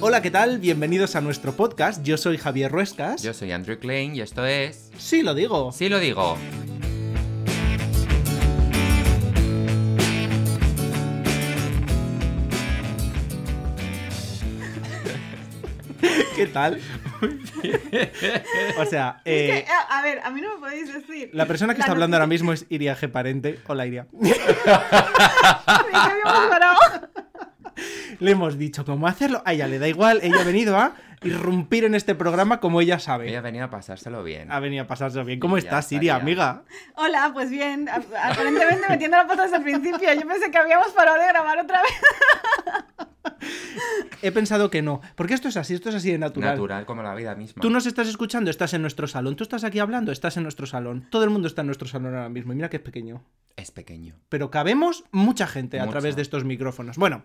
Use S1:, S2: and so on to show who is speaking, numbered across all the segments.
S1: Hola, ¿qué tal? Bienvenidos a nuestro podcast. Yo soy Javier Ruescas.
S2: Yo soy Andrew Klein y esto es...
S1: Sí, lo digo.
S2: Sí lo digo.
S1: ¿Qué tal? o sea,
S3: Es
S1: eh,
S3: que, a, a ver, a mí no me podéis decir.
S1: la persona que
S3: La
S1: está hablando ahora mismo es Iria G. Parente. Hola, Iria. Le hemos dicho cómo hacerlo. A ella le da igual. Ella ha venido a irrumpir en este programa como ella sabe.
S2: Ella venía a pasárselo bien.
S1: Ha venido a pasárselo bien. ¿Cómo estás, Iria,
S2: estaría.
S1: amiga?
S3: Hola, pues bien. Aparentemente metiendo la pata desde el principio. Yo pensé que habíamos parado de grabar otra vez.
S1: He pensado que no. Porque esto es así, esto es así de natural.
S2: Natural como la vida misma.
S1: Tú nos estás escuchando, estás en nuestro salón. Tú estás aquí hablando, estás en nuestro salón. Todo el mundo está en nuestro salón ahora mismo. Y mira que es pequeño.
S2: Es pequeño.
S1: pero cabemos mucha gente a través de estos micrófonos. Bueno,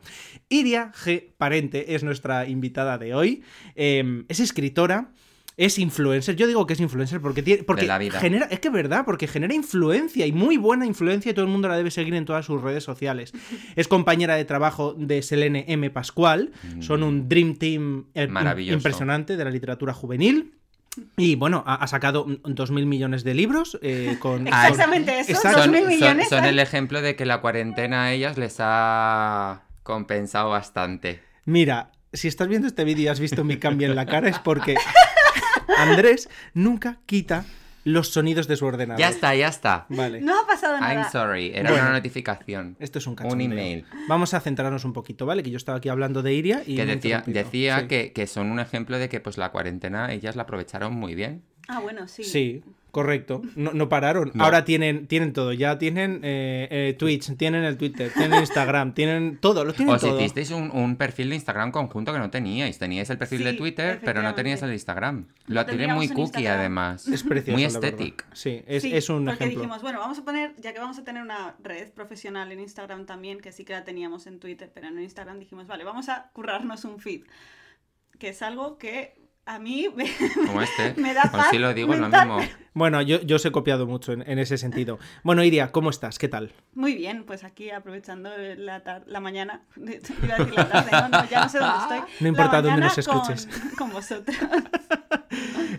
S1: Iria G. Parente es nuestra invitada de hoy. Eh, es escritora. Es influencer, yo digo que es influencer porque tiene, porque
S2: De la vida.
S1: genera, es que es verdad, porque genera influencia y muy buena influencia y todo el mundo la debe seguir en todas sus redes sociales. Es compañera de trabajo de Selene M. Pascual, son un Dream Team eh, impresionante de la literatura juvenil. Y bueno, ha, ha sacado dos mil millones de libros eh, con...
S3: Exactamente eso.
S1: Exacto.
S3: Dos
S2: Son,
S3: mil
S2: son-
S3: millones.
S2: son
S3: ¿eh?
S2: el ejemplo de que la cuarentena a ellas les ha compensado bastante.
S1: Mira, si estás viendo este vídeo y has visto mi cambio en la cara es porque Andrés nunca quita los sonidos de su ordenador.
S2: Ya está, ya está.
S1: Vale.
S3: No ha pasado nada.
S2: I'm sorry. Era
S1: Bueno.
S2: una notificación.
S1: Esto es un
S2: Un
S1: cachondeo.
S2: email.
S1: Vamos a centrarnos un poquito, ¿vale? Que yo estaba aquí hablando de Iria y
S2: Que decía,
S1: interrumpido.
S2: decía
S1: Sí.
S2: que, que son un ejemplo de que pues la cuarentena ellas la aprovecharon muy bien.
S3: Ah, bueno, sí.
S1: Sí, correcto. No, no pararon.
S2: No.
S1: Ahora tienen, tienen todo. Ya tienen eh, eh, Twitch, tienen el Twitter, tienen Instagram, tienen todo. Lo tienen
S2: Os
S1: todo.
S2: hicisteis un, un perfil de Instagram conjunto que no teníais. Teníais el perfil de Twitter, pero no teníais el. Instagram.
S3: Lo
S2: tiene muy cookie
S3: Instagram.
S2: además.
S1: Es precioso.
S2: Muy estético.
S1: Sí, es,
S3: Sí,
S1: es un
S3: porque
S1: ejemplo.
S3: dijimos, bueno, vamos a poner, ya que vamos a tener una red profesional en Instagram también, que sí que la teníamos en Twitter, pero en Instagram dijimos, vale, vamos a currarnos un feed, que es algo que a mí me,
S2: Como este.
S3: me da paz
S2: sí lo digo, es lo mismo.
S1: Bueno, yo, yo os he copiado mucho en, en ese sentido. Bueno, Iria, ¿cómo estás? ¿Qué tal?
S3: Muy bien, pues aquí aprovechando la, tar- la mañana, iba a decir la tarde, no, no, ya no sé dónde estoy.
S1: No importa dónde nos escuches.
S3: Con, con vosotros.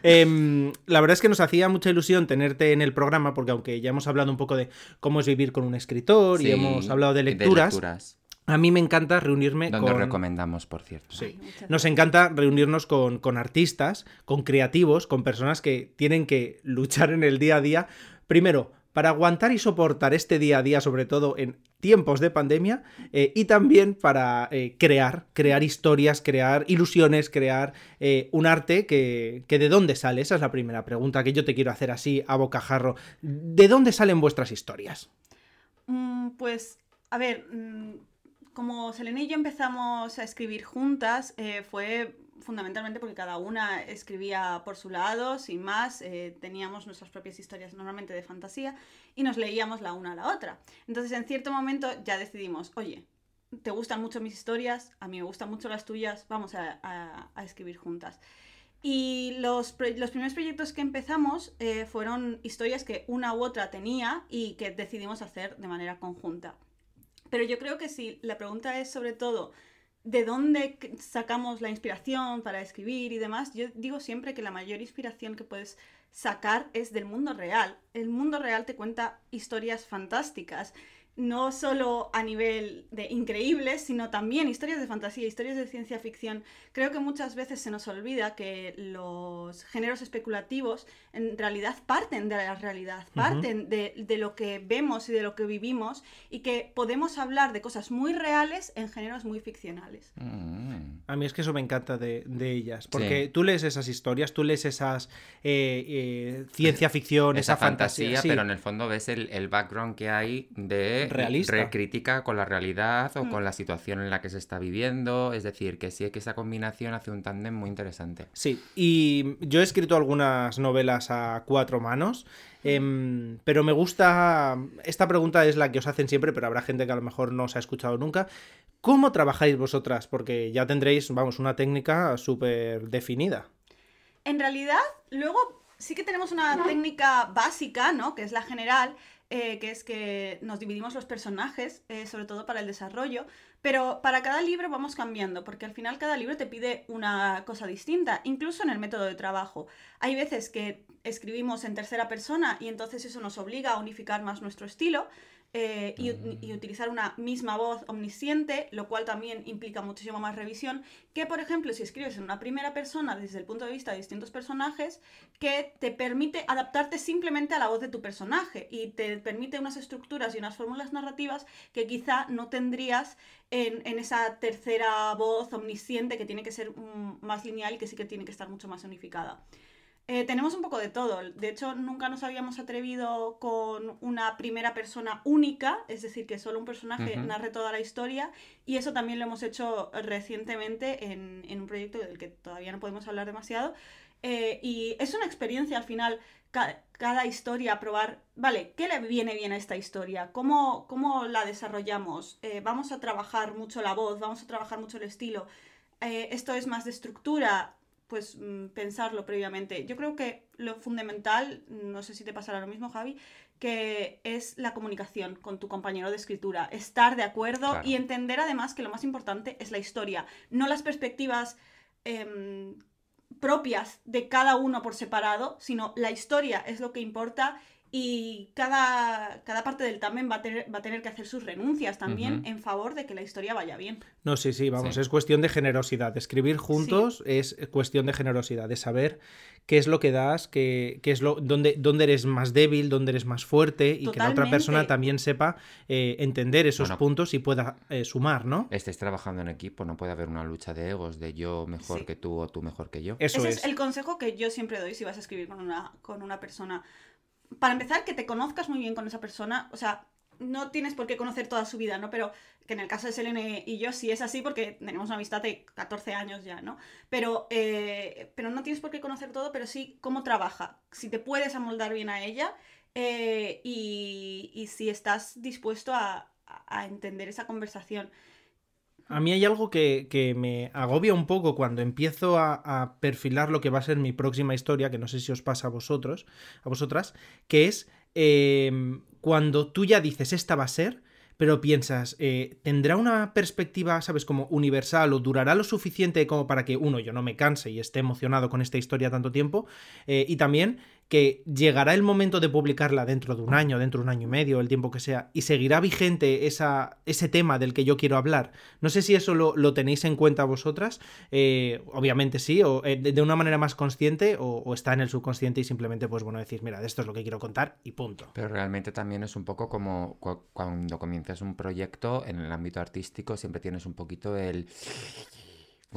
S1: Em, la verdad es que nos hacía mucha ilusión tenerte en el programa, porque aunque ya hemos hablado un poco de cómo es vivir con un escritor y hemos hablado de lecturas,
S2: lecturas.
S1: A mí me encanta reunirme
S2: Donde
S1: con...
S2: recomendamos, por cierto.
S1: Sí. Nos encanta reunirnos con, con artistas, con creativos, con personas que tienen que luchar en el día a día. Primero, para aguantar y soportar este día a día, sobre todo en tiempos de pandemia, eh, y también para eh, crear, crear historias, crear ilusiones, crear eh, un arte que, que de dónde sale. Esa es la primera pregunta que yo te quiero hacer así a bocajarro. ¿De dónde salen vuestras historias?
S3: Mm, Pues, a ver, mm, como Selene y yo empezamos a escribir juntas, eh, fue fundamentalmente porque cada una escribía por su lado, sin más, eh, teníamos nuestras propias historias normalmente de fantasía y nos leíamos la una a la otra. Entonces, en cierto momento ya decidimos, oye, te gustan mucho mis historias, a mí me gustan mucho las tuyas, vamos a, a- escribir juntas. Y los, los primeros proyectos que empezamos eh, fueron historias que una u otra tenía y que decidimos hacer de manera conjunta. Pero yo creo que si la pregunta es sobre todo de dónde sacamos la inspiración para escribir y demás, yo digo siempre que la mayor inspiración que puedes sacar es del mundo real. El mundo real te cuenta historias fantásticas, no solo a nivel de increíbles, sino también historias de fantasía, historias de ciencia ficción. Creo que muchas veces se nos olvida que los géneros especulativos en realidad parten de la realidad, parten de, de lo que vemos y de lo que vivimos y que podemos hablar de cosas muy reales en géneros muy ficcionales.
S2: Mm.
S1: A mí es que eso me encanta de, de ellas, porque
S2: Sí.
S1: tú lees esas historias, tú lees esas eh, eh, ciencia ficción, esa,
S2: Esa fantasía,
S1: sí.
S2: pero en el fondo ves el, el background que hay de
S1: Realista.
S2: recrítica con la realidad o
S3: Mm.
S2: con la situación en la que se está viviendo. Es decir, que sí que esa combinación hace un tándem muy interesante.
S1: Sí, y yo he escrito algunas novelas a cuatro manos, em, pero me gusta, esta pregunta es la que os hacen siempre, pero habrá gente que a lo mejor no os ha escuchado nunca. ¿Cómo trabajáis vosotras? Porque ya tendréis, vamos, una técnica súper definida.
S3: En realidad, luego sí que tenemos una técnica básica, ¿no? Que es la general, eh, que es que nos dividimos los personajes, eh, sobre todo para el desarrollo, pero para cada libro vamos cambiando, porque al final cada libro te pide una cosa distinta, incluso en el método de trabajo. Hay veces que escribimos en tercera persona y entonces eso nos obliga a unificar más nuestro estilo. Eh, y, y, utilizar una misma voz omnisciente, lo cual también implica muchísimo más revisión, que por ejemplo si escribes en una primera persona desde el punto de vista de distintos personajes, que te permite adaptarte simplemente a la voz de tu personaje y te permite unas estructuras y unas fórmulas narrativas que quizá no tendrías en, en esa tercera voz omnisciente que tiene que ser mm, más lineal y que sí que tiene que estar mucho más unificada. Eh, tenemos un poco de todo. De hecho, nunca nos habíamos atrevido con una primera persona única, es decir, que solo un personaje narre toda la historia. Y eso también lo hemos hecho recientemente en, en un proyecto del que todavía no podemos hablar demasiado. Eh, y es una experiencia al final, ca- cada historia, probar, vale, ¿qué le viene bien a esta historia? ¿Cómo, cómo la desarrollamos? Eh, vamos a trabajar mucho la voz, vamos a trabajar mucho el estilo. Esto es más de estructura, pues mm, pensarlo previamente. Yo creo que lo fundamental, no sé si te pasará lo mismo, Javi, que es la comunicación con tu compañero de escritura, estar de acuerdo
S2: Claro.
S3: y entender además que lo más importante es la historia, no las perspectivas em, propias de cada uno por separado, sino la historia es lo que importa y cada, cada parte del tamen va a, tener, va a tener que hacer sus renuncias también en favor de que la historia vaya bien.
S1: No, sí, sí, vamos,
S2: Sí.
S1: es cuestión de generosidad. Escribir juntos es cuestión de generosidad, de saber qué es lo que das, qué, qué es lo, dónde, dónde eres más débil, dónde eres más fuerte y que la otra persona también sepa eh, entender esos
S2: Bueno.
S1: puntos y pueda eh, sumar, ¿no?
S2: Estéis trabajando en equipo, no puede haber una lucha de egos, de yo mejor
S3: Sí.
S2: que tú o tú mejor que yo.
S1: Eso
S3: Ese
S1: es.
S3: es el consejo que yo siempre doy si vas a escribir con una, con una persona. Para empezar, que te conozcas muy bien con esa persona. O sea, no tienes por qué conocer toda su vida, ¿no? Pero que en el caso de Selene y yo sí es así porque tenemos una amistad de 14 años ya, ¿no? Pero, eh, pero no tienes por qué conocer todo, pero sí cómo trabaja. Si te puedes amoldar bien a ella eh, y, si estás dispuesto a- a entender esa conversación.
S1: A mí hay algo que, que me agobia un poco cuando empiezo a, a perfilar lo que va a ser mi próxima historia, que no sé si os pasa a vosotros, a vosotras, que es eh, cuando tú ya dices esta va a ser, pero piensas, eh, ¿tendrá una perspectiva, sabes, como universal o durará lo suficiente como para que, uno, yo no me canse y esté emocionado con esta historia tanto tiempo? Eh, y también que llegará el momento de publicarla dentro de un año, dentro de un año y medio, el tiempo que sea, y seguirá vigente esa, ese tema del que yo quiero hablar. No sé si eso lo, lo tenéis en cuenta vosotras, eh, obviamente sí, o eh, de, de una manera más consciente, o, o está en el subconsciente y simplemente, pues bueno, decís, mira, esto es lo que quiero contar y punto.
S2: Pero realmente también es un poco como cu- cuando comienzas un proyecto en el ámbito artístico, siempre tienes un poquito el...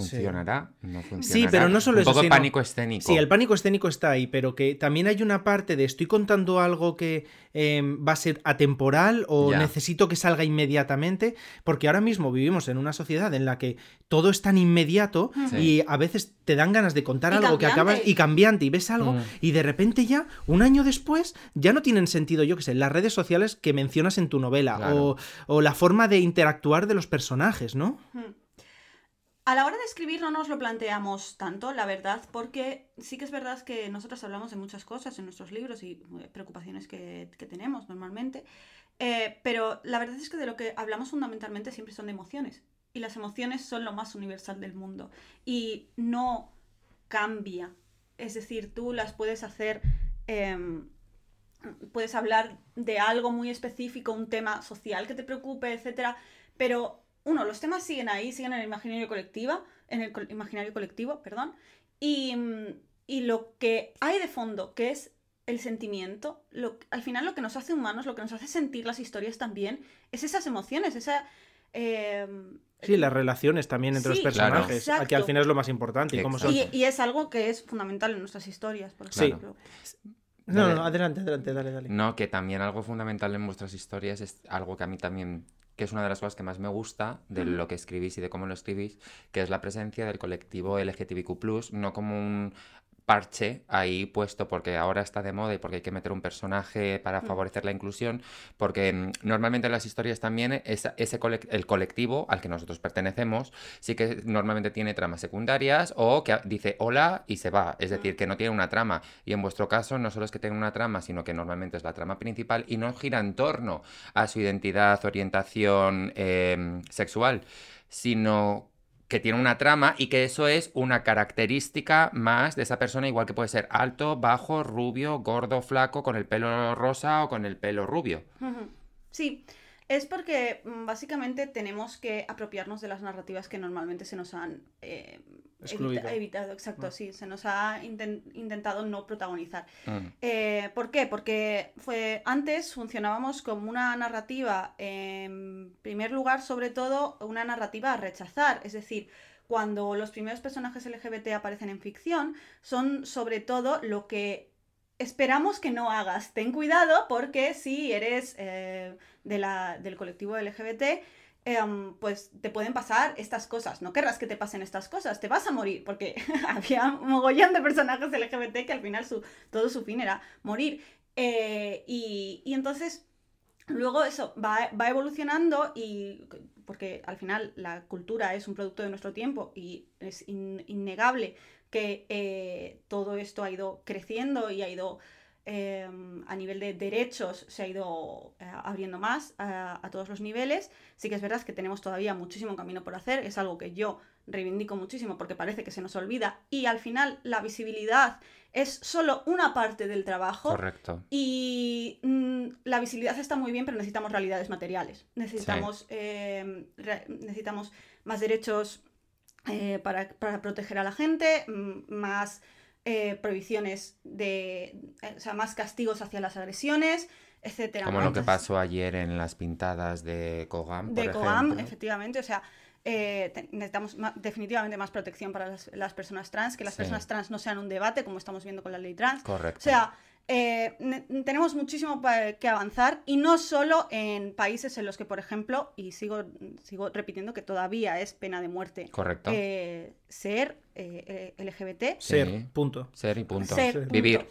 S2: ¿Funcionará? ¿No funcionará?
S1: pero no solo
S2: un
S1: eso,
S2: poco
S1: sino-
S2: pánico escénico.
S1: Sí, el pánico escénico está ahí, pero que también hay una parte de estoy contando algo que eh, va a ser atemporal o
S2: Ya.
S1: necesito que salga inmediatamente, porque ahora mismo vivimos en una sociedad en la que todo es tan inmediato
S2: Sí.
S1: y a veces te dan ganas de contar
S3: Y
S1: algo que acabas y cambiante y ves algo
S2: Mm.
S1: y de repente ya, un año después, ya no tienen sentido, yo qué sé, las redes sociales que mencionas en tu novela
S2: Claro.
S1: o, o la forma de interactuar de los personajes, ¿no?
S3: A la hora de escribir no nos lo planteamos tanto, la verdad, porque sí que es verdad que nosotros hablamos de muchas cosas en nuestros libros y eh, preocupaciones que, tenemos normalmente, eh, pero la verdad es que de lo que hablamos fundamentalmente siempre son de emociones. Y las emociones son lo más universal del mundo. Y no cambia. Es decir, tú las puedes hacer... em, puedes hablar de algo muy específico, un tema social que te preocupe, etcétera, pero uno, los temas siguen ahí, siguen en el imaginario colectivo, en el co- imaginario colectivo, perdón, y, mm, y lo que hay de fondo, que es el sentimiento, lo, al final lo que nos hace humanos, lo que nos hace sentir las historias también, es esas emociones, esa... em,
S1: Sí, las relaciones también entre
S3: Sí,
S1: los
S2: claro.
S1: personajes,
S3: exacto.
S1: aquí al final es lo más importante. Y cómo son-
S3: y, y es algo que es fundamental en nuestras historias, por
S1: Sí.
S3: ejemplo.
S1: No, no, no, adelante, adelante, dale, dale.
S2: No, que también algo fundamental en vuestras historias es algo que a mí también, que es una de las cosas que más me gusta de lo que escribís y de cómo lo escribís, que es la presencia del colectivo LGTBIQ+, no como un parche ahí puesto porque ahora está de moda y porque hay que meter un personaje para favorecer la inclusión, porque mm, normalmente en las historias también ese el colectivo al que nosotros pertenecemos sí que normalmente tiene tramas secundarias o que dice hola y se va, es decir, que no tiene una trama. Y en vuestro caso no solo es que tenga una trama, sino que normalmente es la trama principal y no gira en torno a su identidad, orientación em, sexual, sino que tiene una trama y que eso es una característica más de esa persona, igual que puede ser alto, bajo, rubio, gordo, flaco, con el pelo rosa o con el pelo rubio.
S3: Sí, es porque mm, básicamente tenemos que apropiarnos de las narrativas que normalmente se nos han eh, evitado. Exacto, mm. sí, se nos ha intentado no protagonizar. Mm. Eh, ¿Por qué? Porque fue, antes funcionábamos como una narrativa, en primer lugar, sobre todo, una narrativa a rechazar. Es decir, cuando los primeros personajes LGBT aparecen en ficción, son sobre todo lo que esperamos que no hagas. Ten cuidado porque si eres eh, de la, del colectivo LGBT, em, pues te pueden pasar estas cosas. No querrás que te pasen estas cosas, te vas a morir, porque había un mogollón de personajes LGBT que al final su, todo su fin era morir. Eh, y, entonces, luego eso va, evolucionando y porque al final la cultura es un producto de nuestro tiempo y es innegable que eh, todo esto ha ido creciendo y ha ido em, a nivel de derechos se ha ido eh, abriendo más a, todos los niveles. Sí que es verdad que tenemos todavía muchísimo camino por hacer, es algo que yo reivindico muchísimo porque parece que se nos olvida y al final la visibilidad es solo una parte del trabajo.
S2: Correcto.
S3: Y mm, la visibilidad está muy bien, pero necesitamos realidades materiales. Necesitamos, necesitamos más derechos eh, para, proteger a la gente, mm, más eh, prohibiciones de, eh, o sea, más castigos hacia las agresiones, etcétera.
S2: Como lo que pasó ayer en las pintadas de Kogam.
S3: De Kogam, efectivamente, o sea, necesitamos definitivamente más protección para las, personas trans, que las personas trans no sean un debate, como estamos viendo con la ley trans.
S2: Correcto.
S3: O sea, eh, tenemos muchísimo que avanzar y no solo en países en los que, por ejemplo, y sigo, sigo repitiendo que todavía es pena de muerte.
S2: Correcto.
S3: Eh, ser eh, LGBT.
S1: Ser, punto.
S2: Ser y punto. Vivir.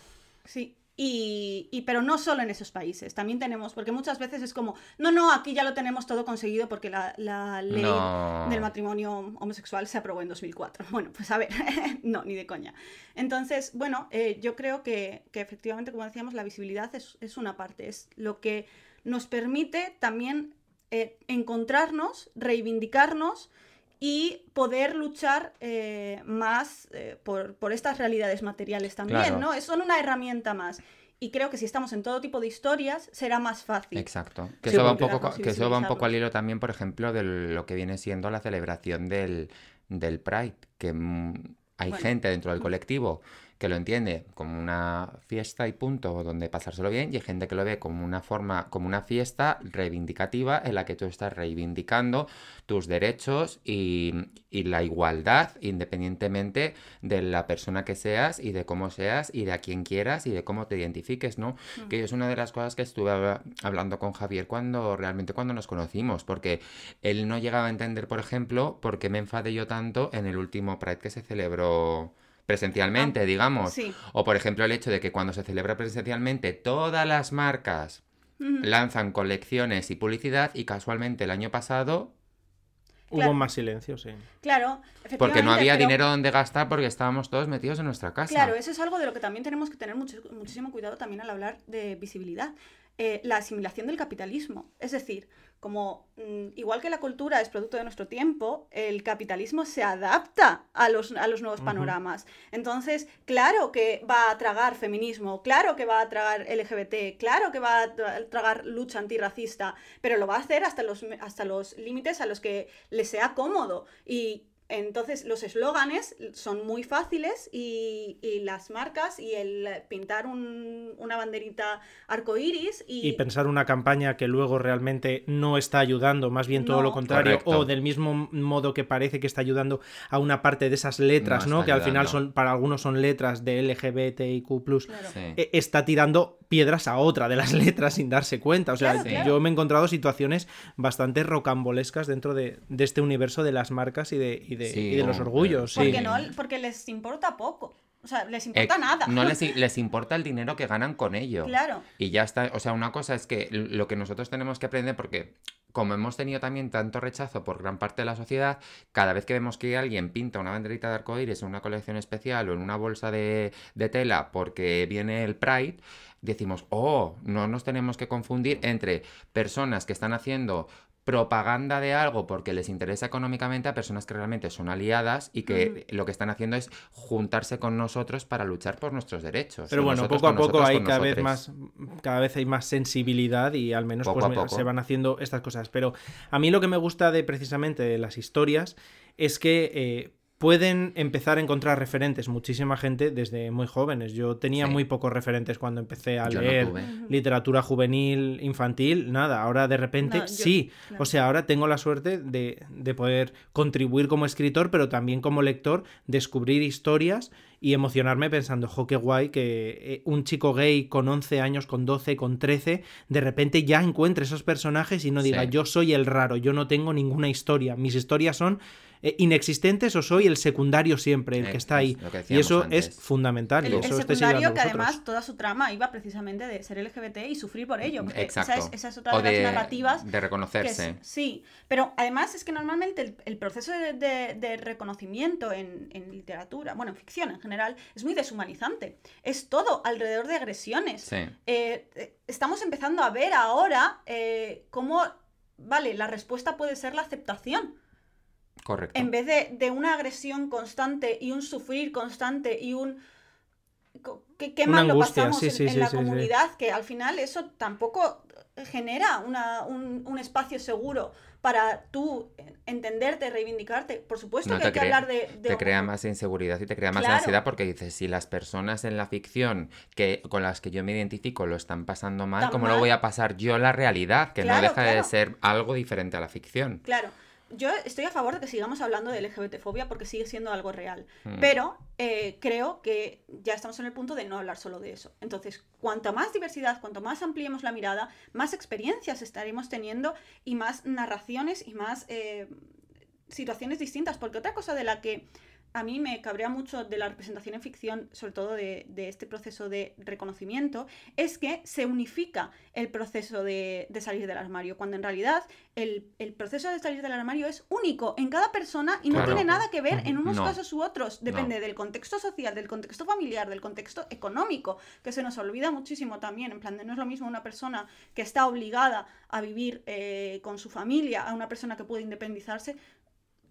S3: Sí. Y, pero no solo en esos países, también tenemos, porque muchas veces es como, no, no, aquí ya lo tenemos todo conseguido porque la, ley del matrimonio homosexual se aprobó en 2004. Bueno, pues a ver, no, ni de coña. Entonces, bueno, eh, yo creo que, efectivamente, como decíamos, la visibilidad es, una parte, es lo que nos permite también eh, encontrarnos, reivindicarnos y poder luchar eh, más eh, por, estas realidades materiales también, ¿no? Son una herramienta más. Y creo que si estamos en todo tipo de historias, será más fácil.
S2: Exacto. Que, eso, va un poco, que eso va un poco al hilo también, por ejemplo, de lo que viene siendo la celebración del, del Pride, que mm, hay gente dentro del colectivo que lo entiende como una fiesta y punto, donde pasárselo bien, y hay gente que lo ve como una forma, como una fiesta reivindicativa en la que tú estás reivindicando tus derechos y, la igualdad, independientemente de la persona que seas y de cómo seas y de a quién quieras y de cómo te identifiques, ¿no? Mm. Que es una de las cosas que estuve hablando con Javier cuando realmente cuando nos conocimos, porque él no llegaba a entender, por ejemplo, por qué me enfadé yo tanto en el último Pride que se celebró presencialmente, ah, digamos. O por ejemplo el hecho de que cuando se celebra presencialmente todas las marcas lanzan colecciones y publicidad y casualmente el año pasado...
S1: Hubo más silencio, sí.
S3: Claro,
S2: Porque no había dinero donde gastar porque estábamos todos metidos en nuestra casa.
S3: Claro, eso es algo de lo que también tenemos que tener muchísimo cuidado también al hablar de visibilidad. Eh, la asimilación del capitalismo. Es decir, como mm, igual que la cultura es producto de nuestro tiempo, el capitalismo se adapta a los, a los nuevos panoramas. Entonces, claro que va a tragar feminismo, claro que va a tragar LGBT, claro que va a tragar lucha antirracista, pero lo va a hacer hasta los, hasta los límites a los que le sea cómodo. Y entonces los eslóganes son muy fáciles y, las marcas y el pintar una banderita arcoíris y...
S1: y pensar una campaña que luego realmente no está ayudando, más bien todo lo contrario, o del mismo modo que parece que está ayudando a una parte de esas letras, ¿no? Que al final son, para algunos son letras de LGBTIQ+, e, está tirando piedras a otra de las letras sin darse cuenta. O sea, yo me he encontrado situaciones bastante rocambolescas dentro de, este universo de las marcas y de, de, los orgullos.
S3: Porque, no, porque les importa poco. O sea, les importa nada.
S2: No les, les, importa el dinero que ganan con ello.
S3: Claro.
S2: Y ya está. O sea, una cosa es que lo que nosotros tenemos que aprender, porque como hemos tenido también tanto rechazo por gran parte de la sociedad, cada vez que vemos que alguien pinta una banderita de arcoíris en una colección especial o en una bolsa de, de tela porque viene el Pride, decimos, oh, no nos tenemos que confundir entre personas que están haciendo propaganda de algo porque les interesa económicamente a personas que realmente son aliadas y que lo que están haciendo es juntarse con nosotros para luchar por nuestros derechos.
S1: Pero bueno, poco a poco hay cada vez más cada vez hay más sensibilidad y al menos pues, se van haciendo estas cosas. Pero a mí lo que me gusta de precisamente de las historias es que eh, pueden empezar a encontrar referentes muchísima gente desde muy jóvenes. Yo tenía muy pocos referentes cuando empecé a leer literatura juvenil, infantil, nada. Ahora de repente sí. O sea, ahora tengo la suerte de, de, poder contribuir como escritor, pero también como lector, descubrir historias y emocionarme pensando, jo, qué guay que eh, un chico gay con 11 años, con 12, con 13, de repente ya encuentre esos personajes y no diga, yo soy el raro, yo no tengo ninguna historia. Mis historias son inexistentes o soy el secundario siempre, el que está ahí. y eso es fundamental.
S3: El,
S1: eso
S3: secundario que además toda su trama iba precisamente de ser LGBT y sufrir por ello. Exacto. Esa es, otra de las narrativas.
S2: De reconocerse.
S3: sí, pero además es que normalmente el, proceso de, reconocimiento en, literatura, bueno, en ficción en general, es muy deshumanizante. Es todo alrededor de agresiones. Eh, eh, estamos empezando a ver ahora cómo, vale, la respuesta puede ser la aceptación.
S2: Correcto.
S3: En vez de, una agresión constante y un sufrir constante y un... Qué, mal lo pasamos en, la comunidad, que al final eso tampoco genera un, espacio seguro para tú entenderte, reivindicarte. Por supuesto que hay que hablar de,
S2: Te crea más inseguridad y te crea más ansiedad porque dices, si las personas en la ficción que con las que yo me identifico lo están pasando mal, ¿cómo lo voy a pasar yo la realidad? Que no deja de ser algo diferente a la ficción.
S3: Claro yo estoy a favor de que sigamos hablando de LGBTfobia porque sigue siendo algo real. Hmm. Pero eh, creo que ya estamos en el punto de no hablar solo de eso. Entonces, cuanto más diversidad, cuanto más ampliemos la mirada, más experiencias estaremos teniendo y más narraciones y más eh, situaciones distintas. Porque otra cosa de la que a mí me cabrea mucho de la representación en ficción, sobre todo de, este proceso de reconocimiento, es que se unifica el proceso de, salir del armario, cuando en realidad el, proceso de salir del armario es único en cada persona y no tiene nada que ver en unos casos u otros. Depende del contexto social, del contexto familiar, del contexto económico, que se nos olvida muchísimo también. En plan, de no es lo mismo una persona que está obligada a vivir eh, con su familia a una persona que puede independizarse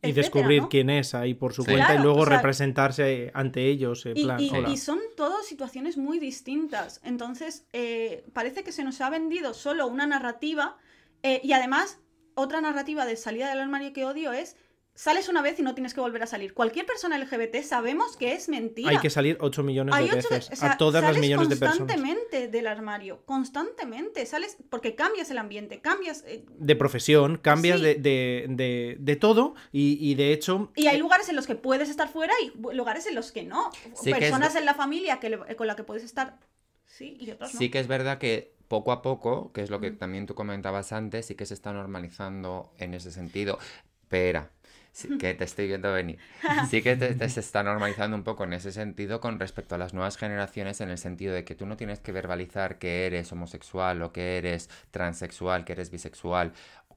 S1: y descubrir quién es ahí por su cuenta y luego representarse ante ellos.
S3: y, son todas situaciones muy distintas. Entonces, eh, parece que se nos ha vendido solo una narrativa eh, y además otra narrativa de salida del armario que odio es sales una vez y no tienes que volver a salir. Cualquier persona LGBT sabemos que es mentira.
S1: Hay que salir 8 millones de veces a todas las millones de personas.
S3: Constantemente del armario, constantemente. Sales porque cambias el ambiente, cambias... Eh,
S1: de profesión, cambias de, de, de, todo y, de hecho...
S3: Y hay lugares en los que puedes estar fuera y lugares en los que no. Personas en la familia que con la que puedes estar... Sí, y otros no.
S2: Sí que es verdad que poco a poco, que es lo que también tú comentabas antes, sí que se está normalizando en ese sentido. Espera, que te estoy viendo venir. Sí que te, se está normalizando un poco en ese sentido con respecto a las nuevas generaciones, en el sentido de que tú no tienes que verbalizar que eres homosexual o que eres transexual, que eres bisexual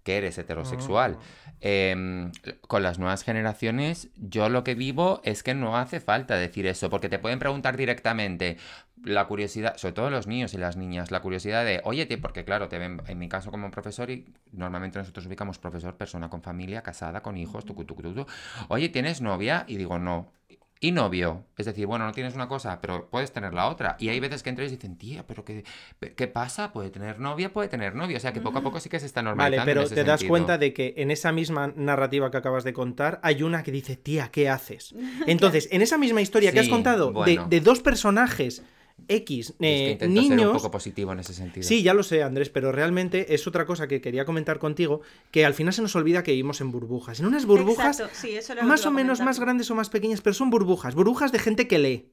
S2: que eres heterosexual. Ah. Em, con las nuevas generaciones, yo lo que vivo es que no hace falta decir eso, porque te pueden preguntar directamente la curiosidad, sobre todo los niños y las niñas, la curiosidad de, oye, porque claro, te ven, en mi caso como profesor, y normalmente nosotros ubicamos profesor, persona con familia, casada, con hijos, tu, tu, tu, oye, ¿tienes novia? Y digo, no y novio. Es decir, bueno, no tienes una cosa, pero puedes tener la otra. Y hay veces que entras y dicen, tía, pero qué, ¿qué pasa? Puede tener novia, puede tener novio. O sea, que poco a poco sí que se está normalizando.
S1: Vale, pero te das cuenta de que en esa misma narrativa que acabas de contar, hay una que dice, tía, ¿qué haces? Entonces, en esa misma historia que has contado, de, de dos personajes X eh, niños. Ser un
S2: poco positivo en ese sentido.
S1: Sí, ya lo sé, Andrés, pero realmente es otra cosa que quería comentar contigo, que al final se nos olvida que vivimos en burbujas. En unas burbujas más o menos más grandes o más pequeñas, pero son burbujas, burbujas de gente que lee.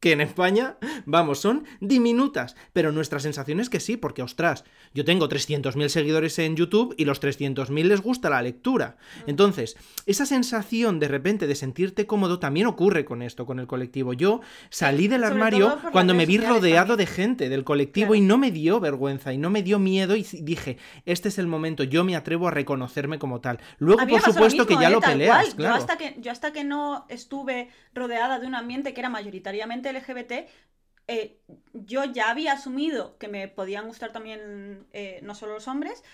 S1: Que en España, vamos, son diminutas, pero nuestra sensación es que sí, porque ostras, yo tengo 300.000 seguidores en YouTube y los 300.000 les gusta la lectura. Entonces, esa sensación de repente de sentirte cómodo también ocurre con esto, con el colectivo. Yo salí del armario cuando me vi rodeado de gente del colectivo y no me dio vergüenza y no me dio miedo y dije, este es el momento, yo me atrevo a reconocerme como tal. Luego, por supuesto, que ya ¿eh? lo peleas.
S3: Claro. Yo, hasta que, yo hasta que no estuve rodeada de un ambiente que era mayoritariamente LGBT, eh, yo ya había asumido que me podían gustar también eh, no solo los hombres,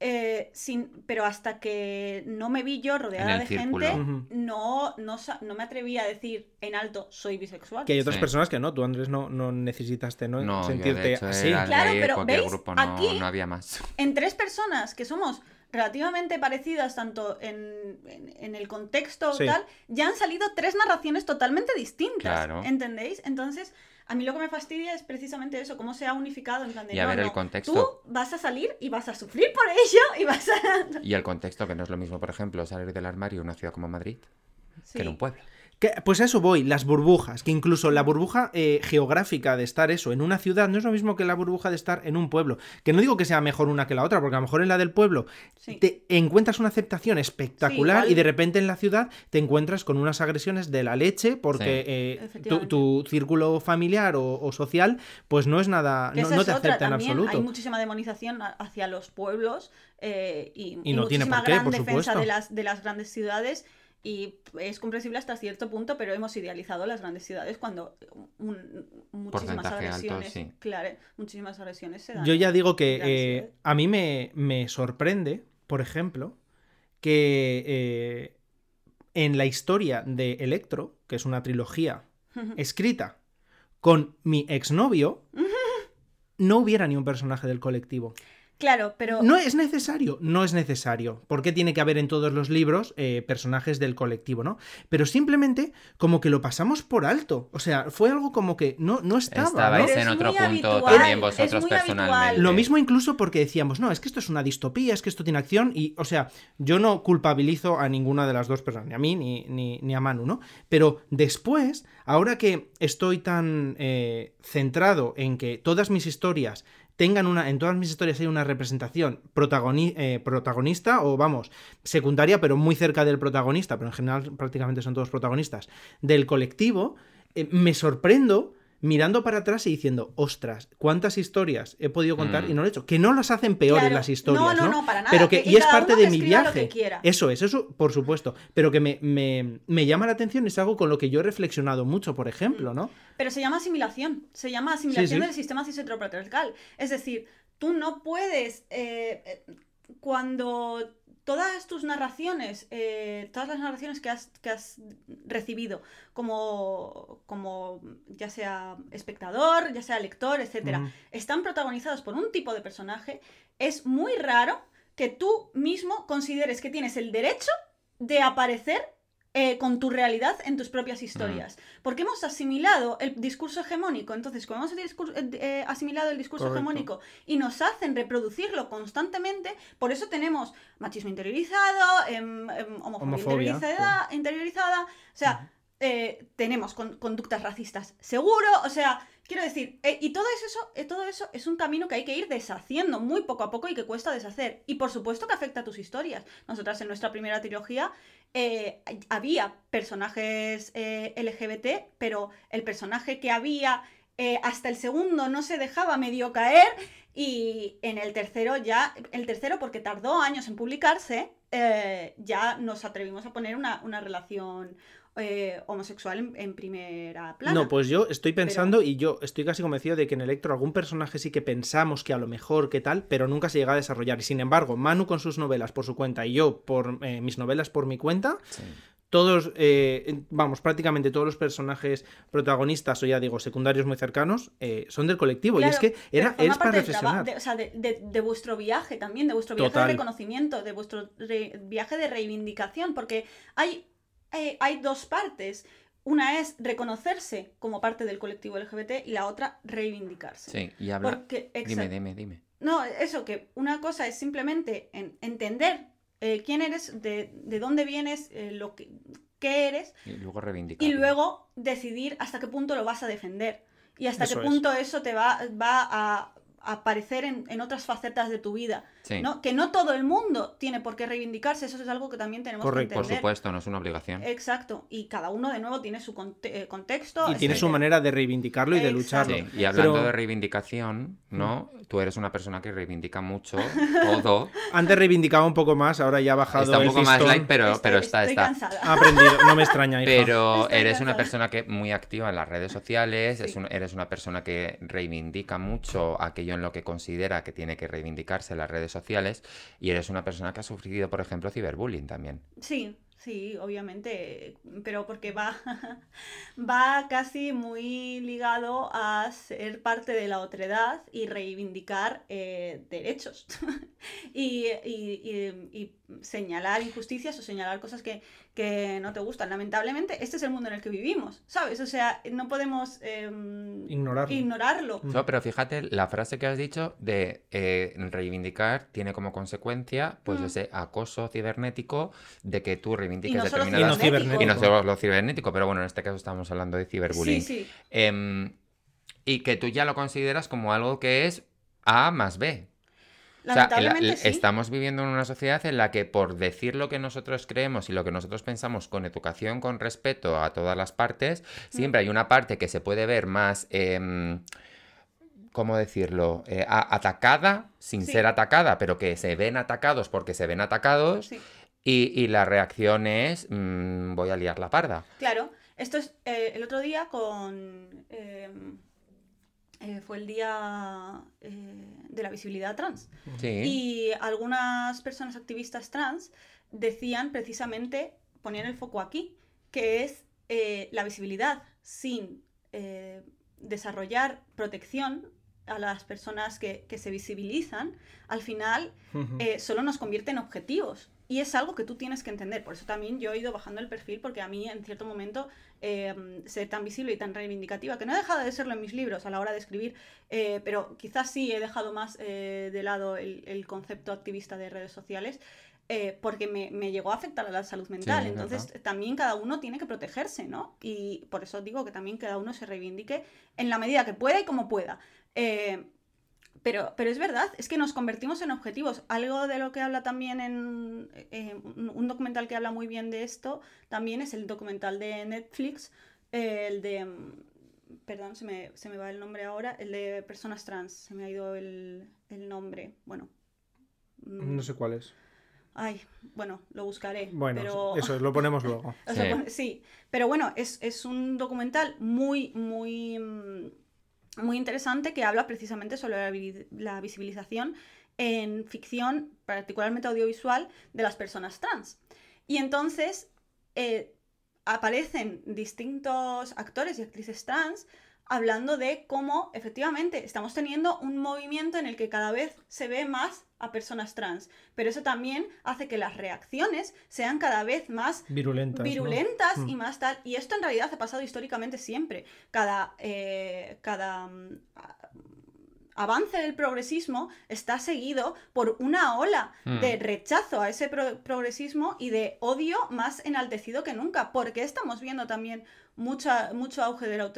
S3: eh, sin, pero hasta que no me vi yo rodeada de gente, no, no, no, me atrevía a decir en alto soy bisexual.
S1: Que hay otras personas que no, tú Andrés no, no necesitaste ¿no? sentirte así.
S3: Claro, pero ¿veis? aquí
S2: no había más.
S3: En tres personas que somos relativamente parecidas tanto en, el contexto tal, ya han salido tres narraciones totalmente distintas. ¿Entendéis? Entonces, a mí lo que me fastidia es precisamente eso, cómo se ha unificado en plan
S2: y a ver el contexto.
S3: Tú vas a salir y vas a sufrir por ello y vas a...
S2: y el contexto, que no es lo mismo, por ejemplo, salir del armario en una ciudad como Madrid que en un pueblo
S1: pues a eso voy, las burbujas, que incluso la burbuja eh, geográfica de estar eso en una ciudad no es lo mismo que la burbuja de estar en un pueblo. Que no digo que sea mejor una que la otra, porque a lo mejor en la del pueblo te encuentras una aceptación espectacular y de repente en la ciudad te encuentras con unas agresiones de la leche porque eh, tu, círculo familiar o, social pues no es nada, no, te acepta en absoluto.
S3: Hay muchísima demonización hacia los pueblos eh, y, y, no tiene por qué, gran defensa de las, de las grandes ciudades y es comprensible hasta cierto punto, pero hemos idealizado las grandes ciudades cuando muchísimas agresiones, claro, muchísimas agresiones se dan.
S1: Yo ya digo que eh, a mí me, sorprende, por ejemplo, que eh, en la historia de Electro, que es una trilogía escrita con mi exnovio, no hubiera ni un personaje del colectivo.
S3: Claro, pero...
S1: No es necesario, no es necesario. porque tiene que haber en todos los libros eh, personajes del colectivo, no? Pero simplemente como que lo pasamos por alto. O sea, fue algo como que no, no estaba.
S2: Estabais en otro punto también vosotros personalmente.
S1: Lo mismo incluso porque decíamos, no, es que esto es una distopía, es que esto tiene acción y, o sea, yo no culpabilizo a ninguna de las dos personas, ni a mí ni, ni, a Manu, ¿no? Pero después, ahora que estoy tan eh, centrado en que todas mis historias tengan una, en todas mis historias hay una representación eh, protagonista o vamos, secundaria, pero muy cerca del protagonista, pero en general prácticamente son todos protagonistas, del colectivo, eh, me sorprendo mirando para atrás y diciendo, ostras, cuántas historias he podido contar y mm. no lo he hecho. Que no las hacen peores las historias. No, no, no, para nada. Pero que, y es parte de mi viaje. Eso es, eso, por supuesto. Pero que me, me, llama la atención, es algo con lo que yo he reflexionado mucho, por ejemplo, ¿no?
S3: Pero se llama asimilación. Se llama asimilación del sistema cis-heteropatriarcal. Es decir, tú no puedes. Eh, eh, cuando todas tus narraciones, eh, todas las narraciones que has, que has recibido como, como, ya sea espectador, ya sea lector, etc., están protagonizadas por un tipo de personaje, es muy raro que tú mismo consideres que tienes el derecho de aparecer eh, con tu realidad en tus propias historias. Porque hemos asimilado el discurso hegemónico. Entonces, cuando hemos eh, eh, asimilado el discurso hegemónico y nos hacen reproducirlo constantemente, por eso tenemos machismo interiorizado, em, em, homofobia, interiorizada, o sea, tenemos conductas racistas seguro, o sea, Quiero decir, eh, y todo eso, eh, todo eso es un camino que hay que ir deshaciendo muy poco a poco y que cuesta deshacer. Y por supuesto que afecta a tus historias. Nosotras en nuestra primera trilogía eh, había personajes LGBT, pero el personaje que había hasta el segundo no se dejaba medio caer y en el tercero ya, el tercero porque tardó años en publicarse, ya nos atrevimos a poner una, una relación eh, homosexual en, primera plana.
S1: No, pues yo estoy pensando y yo estoy casi convencido de que en Electro algún personaje sí que pensamos que a lo mejor que tal, pero nunca se llega a desarrollar. Y sin embargo, Manu con sus novelas por su cuenta y yo por eh, mis novelas por mi cuenta, todos, eh, vamos, prácticamente todos los personajes protagonistas, o ya digo, secundarios muy cercanos, son del colectivo. y es que era, es para reflexionar.
S3: De, o sea, de, vuestro viaje también, de vuestro viaje de reconocimiento, de vuestro viaje de reivindicación, porque hay eh, hay dos partes. Una es reconocerse como parte del colectivo LGBT y la otra reivindicarse.
S2: Sí, y hablar. dime, dime, dime.
S3: No, eso, que una cosa es simplemente entender eh, quién eres, de, dónde vienes, eh, lo que, qué eres.
S2: Y luego reivindicar.
S3: Y luego decidir hasta qué punto lo vas a defender. Y hasta qué punto eso te va, va a aparecer en, en, otras facetas de tu vida. ¿no? Que no todo el mundo tiene por qué reivindicarse, eso es algo que también tenemos que entender.
S2: Por supuesto, no es una obligación.
S3: Exacto, y cada uno de nuevo tiene su eh, contexto.
S1: Y tiene su manera de reivindicarlo y de lucharlo.
S2: Y hablando de reivindicación, ¿no? Tú eres una persona que reivindica mucho todo.
S1: Antes reivindicaba un poco más, ahora ya ha bajado
S2: Está un poco más light, pero, pero está, está.
S1: Ha aprendido, no me extraña.
S2: Pero eres una persona que muy activa en las redes sociales, eres una persona que reivindica mucho aquello en lo que considera que tiene que reivindicarse las redes sociales y eres una persona que ha sufrido, por ejemplo, ciberbullying también.
S3: Sí, Sí, obviamente, pero porque va, va casi muy ligado a ser parte de la otredad y reivindicar eh, derechos y, señalar injusticias o señalar cosas que, que, no te gustan. Lamentablemente, este es el mundo en el que vivimos, ¿sabes? O sea, no podemos em,
S1: ignorarlo.
S3: ignorarlo.
S2: No, pero fíjate, la frase que has dicho de eh, reivindicar tiene como consecuencia pues mm. ese acoso cibernético de que tú reivindiques determinadas...
S1: Y
S2: no solo lo cibernético, pero bueno, en este caso estamos hablando de ciberbullying.
S3: Sí, sí.
S2: Em, y que tú ya lo consideras como algo que es A más B. O sea, estamos viviendo en una sociedad en la que por decir lo que nosotros creemos y lo que nosotros pensamos con educación, con respeto a todas las partes, siempre hay una parte que se puede ver más... Eh, ¿cómo decirlo? Eh, atacada sin ser atacada, pero que se ven atacados porque se ven atacados. Y, la reacción es, mm, voy a liar la parda.
S3: Claro, esto es eh, el otro día con... Em, eh, fue el día eh, de la visibilidad trans. Y algunas personas activistas trans decían precisamente, ponían el foco aquí, que es eh, la visibilidad sin desarrollar protección a las personas que, se visibilizan, al final solo nos convierte en objetivos. Y es algo que tú tienes que entender. Por eso también yo he ido bajando el perfil, porque a mí en cierto momento eh, ser tan visible y tan reivindicativa, que no he dejado de serlo en mis libros a la hora de escribir, eh, pero quizás sí he dejado más eh, de lado el, concepto activista de redes sociales. porque me, llegó a afectar a la salud mental. Entonces, también cada uno tiene que protegerse, ¿no? Y por eso digo que también cada uno se reivindique en la medida que pueda y como pueda. Pero, pero es verdad, es que nos convertimos en objetivos. Algo de lo que habla también en eh, un documental que habla muy bien de esto, también es el documental de Netflix, el de... Perdón, se me, se me, va el nombre ahora, el de personas trans, se me ha ido el, el nombre. Bueno.
S1: Mm. No sé cuál es.
S3: Ay, bueno, lo buscaré.
S1: Bueno, eso lo ponemos luego.
S3: sí. pero bueno, es, es, un documental muy, muy mm, muy interesante que habla precisamente sobre la, visibilización en ficción, particularmente audiovisual, de las personas trans. Y entonces eh, aparecen distintos actores y actrices trans hablando de cómo efectivamente estamos teniendo un movimiento en el que cada vez se ve más a personas trans, pero eso también hace que las reacciones sean cada vez más
S1: virulentas,
S3: virulentas y mm. más tal. Y esto en realidad ha pasado históricamente siempre. Cada, eh, cada mm, avance del progresismo está seguido por una ola mm. de rechazo a ese progresismo y de odio más enaltecido que nunca, porque estamos viendo también mucha, mucho auge de la,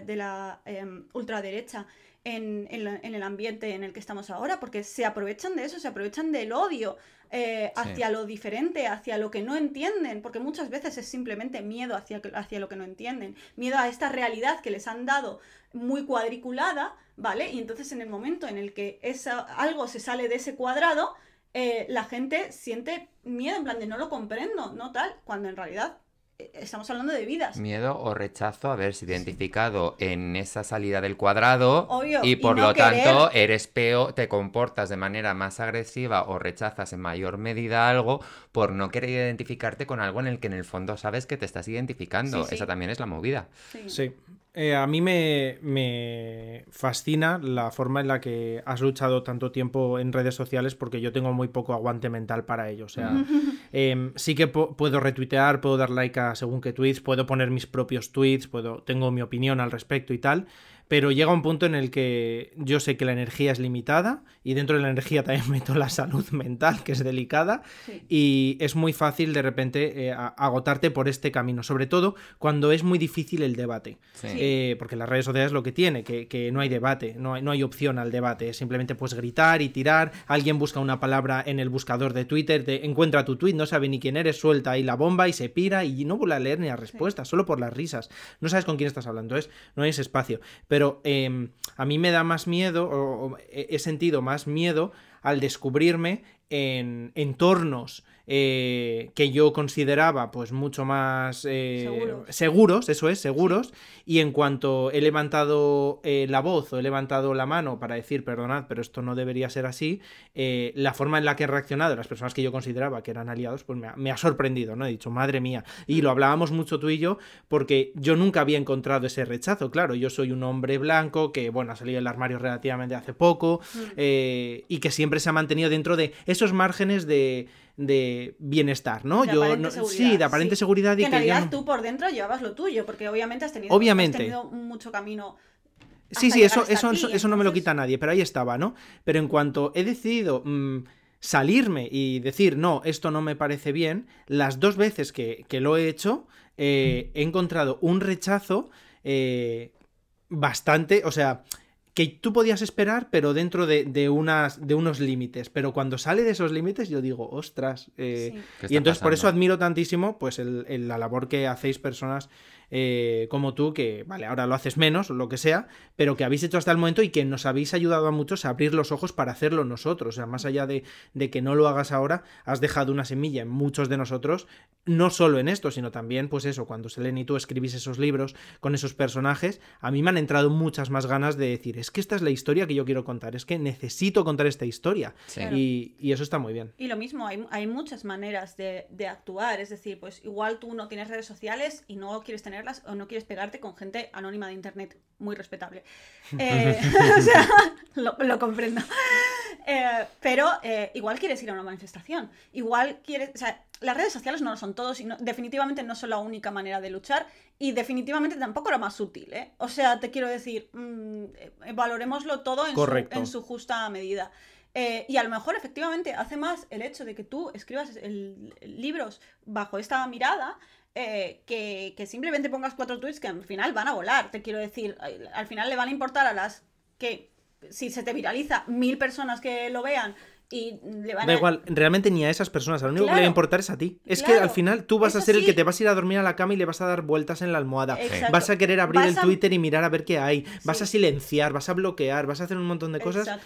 S3: de la em, ultraderecha en, el ambiente en el que estamos ahora, porque se aprovechan de eso, se aprovechan del odio eh, hacia lo diferente, hacia lo que no entienden, porque muchas veces es simplemente miedo hacia, hacia lo que no entienden, miedo a esta realidad que les han dado muy cuadriculada, ¿vale? Y entonces en el momento en el que esa, algo se sale de ese cuadrado, eh, la gente siente miedo, en plan de no lo comprendo, no tal, cuando en realidad estamos hablando de vidas.
S2: Miedo o rechazo a haberse identificado en esa salida del cuadrado y por lo tanto eres peor, te comportas de manera más agresiva o rechazas en mayor medida algo por no querer identificarte con algo en el que en el fondo sabes que te estás identificando. Esa también es la movida.
S1: Sí. Eh, a mí me, fascina la forma en la que has luchado tanto tiempo en redes sociales porque yo tengo muy poco aguante mental para ello. O sea, em, sí que puedo retuitear, puedo dar like a según qué tweets, puedo poner mis propios tweets, puedo, tengo mi opinión al respecto y tal, pero llega un punto en el que yo sé que la energía es limitada y dentro de la energía también meto la salud mental, que es delicada, y es muy fácil de repente eh, agotarte por este camino, sobre todo cuando es muy difícil el debate, eh, porque las redes sociales lo que tiene, que, no hay debate, no hay, no hay opción al debate, simplemente pues gritar y tirar, alguien busca una palabra en el buscador de Twitter, te encuentra tu tweet, no sabe ni quién eres, suelta ahí la bomba y se pira y no vuelve a leer ni la respuesta, solo por las risas, no sabes con quién estás hablando, es, no hay ese espacio, pero pero em, a mí me da más miedo, o, he sentido más miedo al descubrirme en entornos eh, que yo consideraba pues mucho más eh, seguros. eso es, seguros, y en cuanto he levantado eh, la voz o he levantado la mano para decir, perdonad, pero esto no debería ser así, la forma en la que he reaccionado las personas que yo consideraba que eran aliados, pues me ha, sorprendido, ¿no? He dicho, madre mía, y lo hablábamos mucho tú y yo, porque yo nunca había encontrado ese rechazo, claro, yo soy un hombre blanco que, bueno, ha salido del armario relativamente hace poco, mm. y que siempre se ha mantenido dentro de esos márgenes de de bienestar, ¿no?
S3: De Yo no,
S1: sí, de aparente seguridad
S3: y que en realidad tú por dentro llevabas lo tuyo, porque obviamente has tenido,
S1: obviamente.
S3: mucho camino.
S1: Sí, sí, eso, eso, eso, no me lo quita nadie, pero ahí estaba, ¿no? Pero en cuanto he decidido mm, salirme y decir, no, esto no me parece bien, las dos veces que, lo he hecho, eh, he encontrado un rechazo eh, bastante, o sea, que tú podías esperar, pero dentro de, unas, de unos límites. Pero cuando sale de esos límites, yo digo, ostras. Eh, y entonces por eso admiro tantísimo pues la labor que hacéis personas eh, como tú, que, vale, ahora lo haces menos, lo que sea, pero que habéis hecho hasta el momento y que nos habéis ayudado a muchos a abrir los ojos para hacerlo nosotros. O sea, más allá de, que no lo hagas ahora, has dejado una semilla en muchos de nosotros, no solo en esto, sino también, pues eso, cuando Selene y tú escribís esos libros con esos personajes, a mí me han entrado muchas más ganas de decir, es que esta es la historia que yo quiero contar, es que necesito contar esta historia. Y, eso está muy bien.
S3: Y lo mismo, hay, muchas maneras de, de actuar, es decir, pues igual tú no tienes redes sociales y no quieres tener o no quieres pegarte con gente anónima de internet muy respetable. Eh, o sea, lo, comprendo. Eh, pero eh, igual quieres ir a una manifestación. Igual quieres. O sea, las redes sociales no lo son todos y definitivamente no son la única manera de luchar y definitivamente tampoco la más útil. O sea, te quiero decir, mm, valoremoslo todo en su, en su, justa medida. y a lo mejor efectivamente hace más el hecho de que tú escribas libros bajo esta mirada eh, que, simplemente pongas cuatro tweets que al final van a volar. Te quiero decir, al final le van a importar a las que, si se te viraliza, mil personas que lo vean y le van
S1: da igual, realmente ni a esas personas, lo único que le va a importar es a ti. Es que al final tú vas a ser el que te vas a ir a dormir a la cama y le vas a dar vueltas en la almohada. Vas a querer abrir el Twitter y mirar a ver qué hay. Vas a silenciar, vas a bloquear, vas a hacer un montón de cosas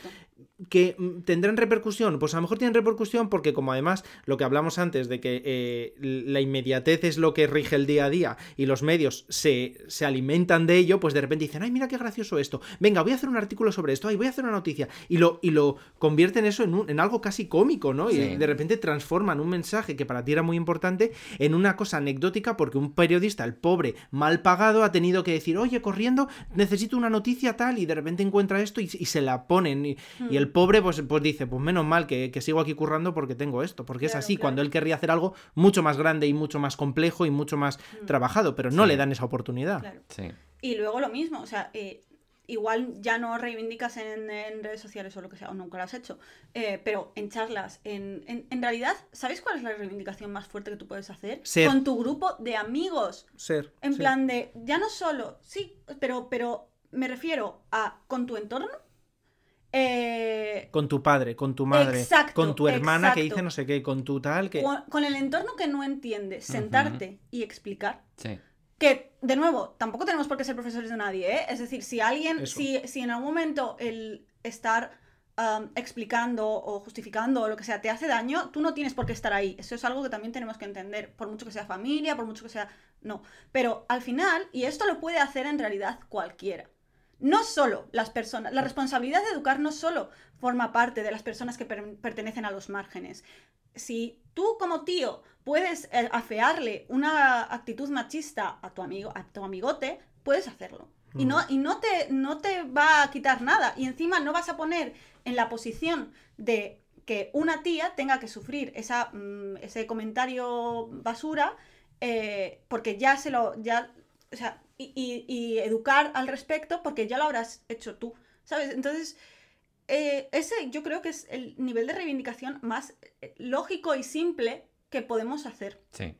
S1: que mm, tendrán repercusión. Pues a lo mejor tienen repercusión porque como además lo que hablamos antes de que eh, la inmediatez es lo que rige el día a día y los medios se, alimentan de ello, pues de repente dicen, ay, mira qué gracioso esto. Venga, voy a hacer un artículo sobre esto, ay, voy a hacer una noticia. Y lo, y lo convierten eso en, en algo casi cómico, ¿no? Y de repente transforman un mensaje que para ti era muy importante en una cosa anecdótica porque un periodista, el pobre, mal pagado, ha tenido que decir, oye, corriendo, necesito una noticia tal, y de repente encuentra esto y, se la ponen. Y, y el pobre pues, pues dice, pues menos mal que, sigo aquí currando porque tengo esto, porque es así, cuando él querría hacer algo mucho más grande y mucho más complejo y mucho más mm. trabajado, pero no le dan esa oportunidad.
S3: Y luego lo mismo, o sea, eh, igual ya no reivindicas en, redes sociales o lo que sea, o nunca lo has hecho, eh, pero en charlas, en, en, realidad, ¿sabes cuál es la reivindicación más fuerte que tú puedes hacer? Con tu grupo de amigos.
S1: Ser.
S3: En plan de, ya no solo, sí, pero, pero me refiero a con tu entorno eh,
S1: con tu padre, con tu madre, con tu hermana que dice no sé qué, con tu tal que...
S3: Con, el entorno que no entiendes, sentarte y explicar. Que, de nuevo, tampoco tenemos por qué ser profesores de nadie, ¿eh? Es decir, si alguien, si, si, en algún momento el estar um, explicando o justificando o lo que sea te hace daño, tú no tienes por qué estar ahí. Eso es algo que también tenemos que entender, por mucho que sea familia, por mucho que sea... No, pero al final, y esto lo puede hacer en realidad cualquiera no solo las personas, la responsabilidad de educar no solo forma parte de las personas que pertenecen a los márgenes. Si tú como tío puedes eh, afearle una actitud machista a tu amigo, a tu amigote, puedes hacerlo. Y, no, y no, te, no te va a quitar nada. Y encima no vas a poner en la posición de que una tía tenga que sufrir esa, mm, ese comentario basura eh, porque ya se lo ya o sea, y, educar al respecto porque ya lo habrás hecho tú, ¿sabes? Entonces, eh, ese yo creo que es el nivel de reivindicación más eh, lógico y simple que podemos hacer.
S2: Sí.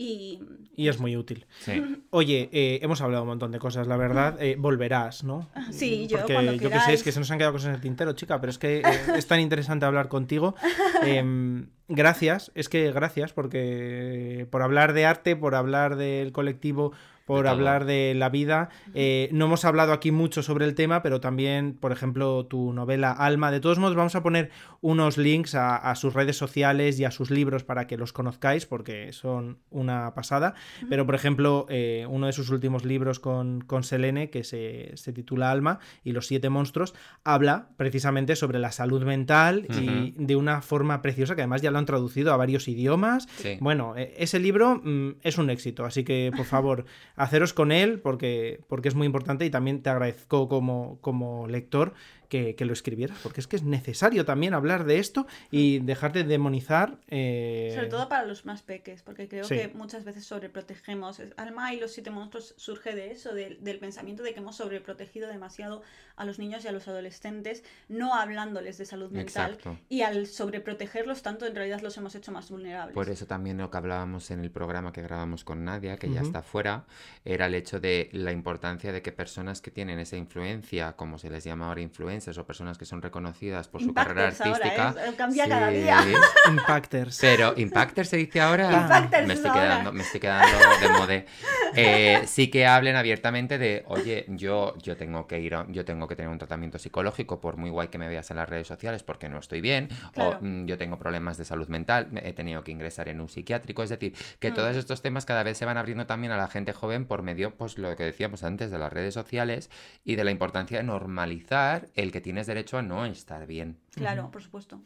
S3: Y,
S1: es muy útil. Oye, eh, hemos hablado un montón de cosas, la verdad. volverás, ¿no?
S3: Sí, yo
S1: Porque
S3: cuando
S1: yo que sé, es que se nos han quedado cosas en el tintero, chica, pero es que es tan interesante hablar contigo. Gracias, es que gracias porque por hablar de arte, por hablar del colectivo por hablar de la vida. Eh, no hemos hablado aquí mucho sobre el tema, pero también, por ejemplo, tu novela Alma. De todos modos, vamos a poner unos links a, sus redes sociales y a sus libros para que los conozcáis, porque son una pasada. Pero, por ejemplo, eh, uno de sus últimos libros con, con Selene, que se, titula Alma y los siete monstruos, habla precisamente sobre la salud mental y de una forma preciosa, que además ya lo han traducido a varios idiomas. Bueno, e, ese libro mm, es un éxito, así que, por favor, haceros con él porque, porque es muy importante y también te agradezco como, como lector que, lo escribieras, porque es que es necesario también hablar de esto y dejar de demonizar. Eh,
S3: Sobre todo para los más peques, porque creo que muchas veces sobreprotegemos. Alma y los siete monstruos surge de eso, del pensamiento de que hemos sobreprotegido demasiado a los niños y a los adolescentes, no hablándoles de salud mental. Y al sobreprotegerlos tanto, en realidad los hemos hecho más vulnerables.
S2: Por eso también lo que hablábamos en el programa que grabamos con Nadia, que ya está fuera, era el hecho de la importancia de que personas que tienen esa influencia, como se les llama ahora influencia, o personas que son reconocidas por su carrera artística.
S3: ¿eh? Cambia cada día.
S1: Impacters.
S2: Pero Impacters se dice ahora.
S3: Impacters
S2: me, estoy quedando, me estoy quedando de mode. Eh, sí que hablen abiertamente de, oye, yo, yo tengo que ir, yo tengo que tener un tratamiento psicológico, por muy guay que me veas en las redes sociales, porque no estoy bien, o mm, yo tengo problemas de salud mental, he tenido que ingresar en un psiquiátrico. Es decir, que todos mm. estos temas cada vez se van abriendo también a la gente joven por medio, pues lo que decíamos antes, de las redes sociales y de la importancia de normalizar el que tienes derecho a no estar bien.
S3: Claro, por supuesto.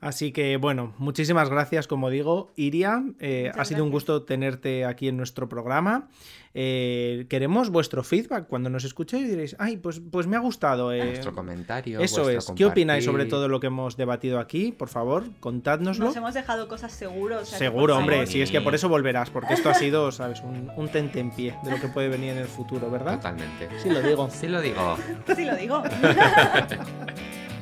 S1: Así que bueno, muchísimas gracias, como digo, Iria. Eh, ha sido un gusto tenerte aquí en nuestro programa. Eh, queremos vuestro feedback. Cuando nos escuchéis diréis, ay, pues, pues me ha gustado.
S2: Eh, Vuestro comentario.
S1: Eso es. ¿Qué opináis sobre todo lo que hemos debatido aquí? Por favor, contádnoslo.
S3: Nos hemos dejado cosas seguros.
S1: Seguro, hombre. Si es que por eso volverás, porque esto ha sido, ¿sabes? Un, un tente en pie de lo que puede venir en el futuro, ¿verdad?
S2: Totalmente.
S1: Sí lo digo.
S2: Sí lo digo.
S3: sí lo digo.